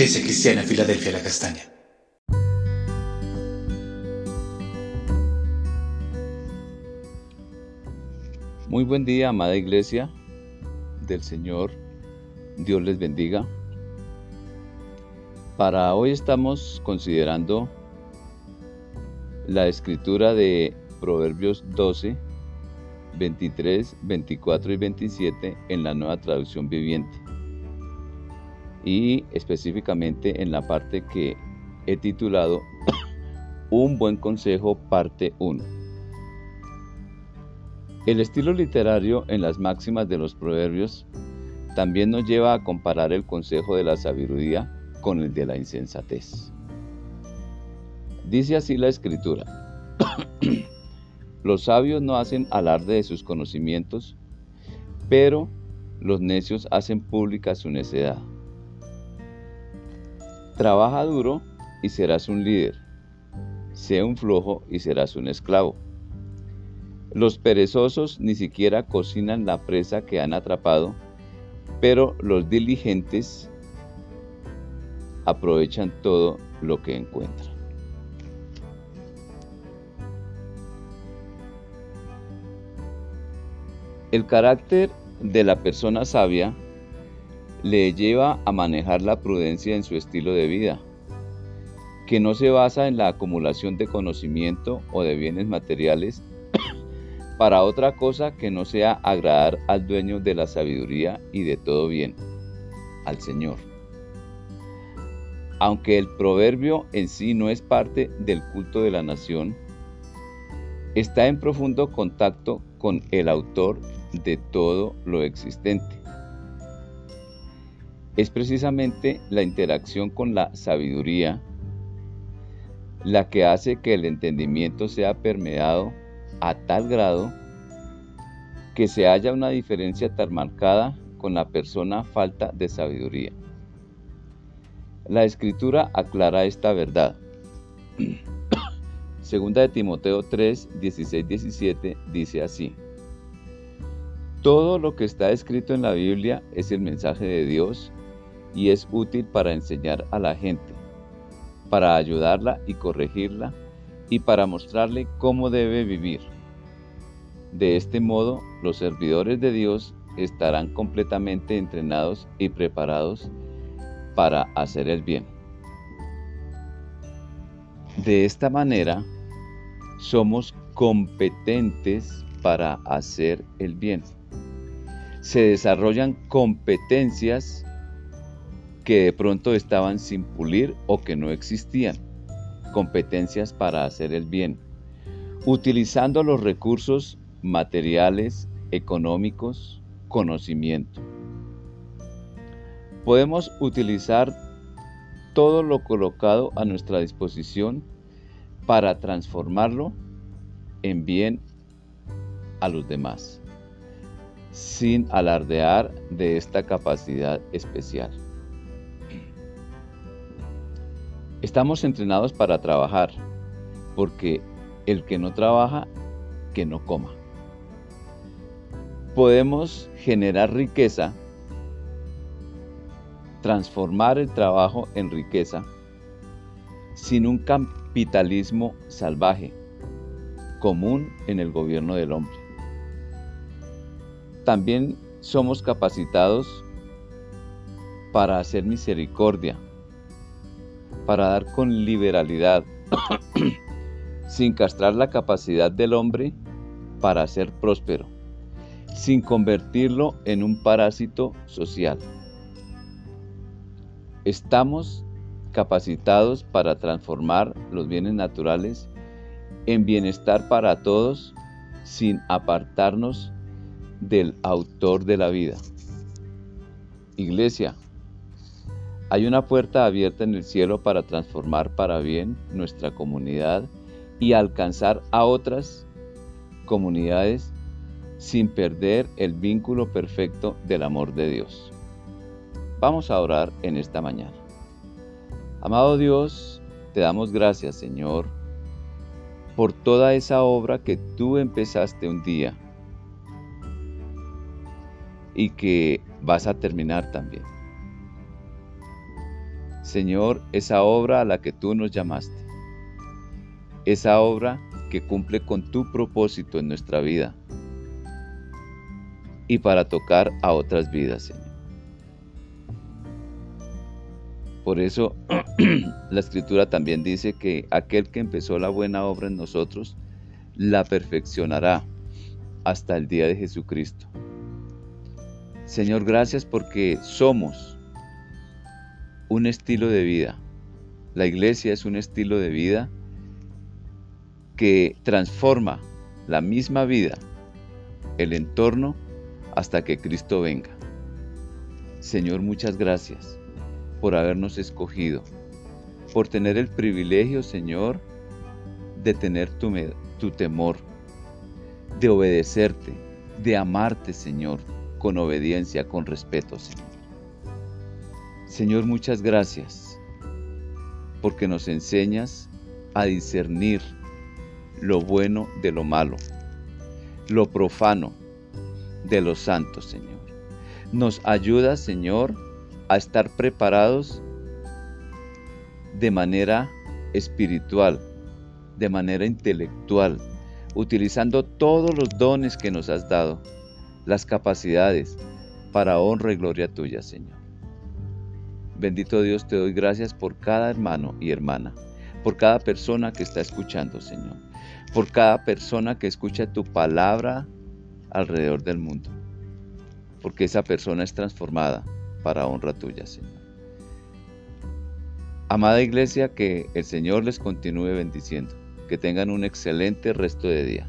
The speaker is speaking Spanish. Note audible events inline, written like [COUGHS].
Iglesia Cristiana Filadelfia La Castaña. Muy buen día, amada iglesia del Señor. Dios les bendiga. Para hoy estamos considerando la escritura de Proverbios 12, 23, 24 y 27 en la nueva traducción viviente. Y específicamente en la parte que he titulado [COUGHS] Un buen consejo parte 1. El estilo literario en las máximas de los proverbios también nos lleva a comparar el consejo de la sabiduría con el de la insensatez. Dice así la escritura. [COUGHS] Los sabios no hacen alarde de sus conocimientos, pero los necios hacen pública su necedad. Trabaja duro y serás un líder. Sé un flojo y serás un esclavo. Los perezosos ni siquiera cocinan la presa que han atrapado, pero los diligentes aprovechan todo lo que encuentran. El carácter de la persona sabia le lleva a manejar la prudencia en su estilo de vida, que no se basa en la acumulación de conocimiento o de bienes materiales [COUGHS] para otra cosa que no sea agradar al dueño de la sabiduría y de todo bien, al Señor. Aunque el proverbio en sí no es parte del culto de la nación, está en profundo contacto con el autor de todo lo existente. Es precisamente la interacción con la sabiduría la que hace que el entendimiento sea permeado a tal grado que se haya una diferencia tan marcada con la persona falta de sabiduría. La escritura aclara esta verdad. [COUGHS] Segunda de Timoteo 3, 16, 17 dice así. Todo lo que está escrito en la Biblia es el mensaje de Dios y es útil para enseñar a la gente, para ayudarla y corregirla y para mostrarle cómo debe vivir. De este modo, los servidores de Dios estarán completamente entrenados y preparados para hacer el bien. De esta manera, somos competentes para hacer el bien se desarrollan competencias que de pronto estaban sin pulir o que no existían, competencias para hacer el bien, utilizando los recursos materiales, económicos, conocimiento. Podemos utilizar todo lo colocado a nuestra disposición para transformarlo en bien a los demás sin alardear de esta capacidad especial. Estamos entrenados para trabajar, porque el que no trabaja, que no coma. Podemos generar riqueza, transformar el trabajo en riqueza, sin un capitalismo salvaje, común en el gobierno del hombre también somos capacitados para hacer misericordia, para dar con liberalidad, [CLEARS THROAT] sin castrar la capacidad del hombre para ser próspero, sin convertirlo en un parásito social. Estamos capacitados para transformar los bienes naturales en bienestar para todos sin apartarnos del autor de la vida. Iglesia, hay una puerta abierta en el cielo para transformar para bien nuestra comunidad y alcanzar a otras comunidades sin perder el vínculo perfecto del amor de Dios. Vamos a orar en esta mañana. Amado Dios, te damos gracias, Señor, por toda esa obra que tú empezaste un día y que vas a terminar también. Señor, esa obra a la que tú nos llamaste, esa obra que cumple con tu propósito en nuestra vida y para tocar a otras vidas, Señor. Por eso [CLEARS THROAT] la escritura también dice que aquel que empezó la buena obra en nosotros, la perfeccionará hasta el día de Jesucristo. Señor, gracias porque somos un estilo de vida. La iglesia es un estilo de vida que transforma la misma vida, el entorno, hasta que Cristo venga. Señor, muchas gracias por habernos escogido, por tener el privilegio, Señor, de tener tu, temor, de obedecerte, de amarte, Señor, con obediencia, con respeto, Señor. Señor, muchas gracias, porque nos enseñas a discernir lo bueno de lo malo, lo profano de lo santo, Señor. Nos ayuda, Señor, a estar preparados de manera espiritual, de manera intelectual, utilizando todos los dones que nos has dado, las capacidades para honra y gloria tuya, Señor. Bendito Dios, te doy gracias por cada hermano y hermana, por cada persona que está escuchando, Señor, por cada persona que escucha tu palabra alrededor del mundo, porque esa persona es transformada para honra tuya, Señor. Amada iglesia, que el Señor les continúe bendiciendo. Que tengan un excelente resto de día.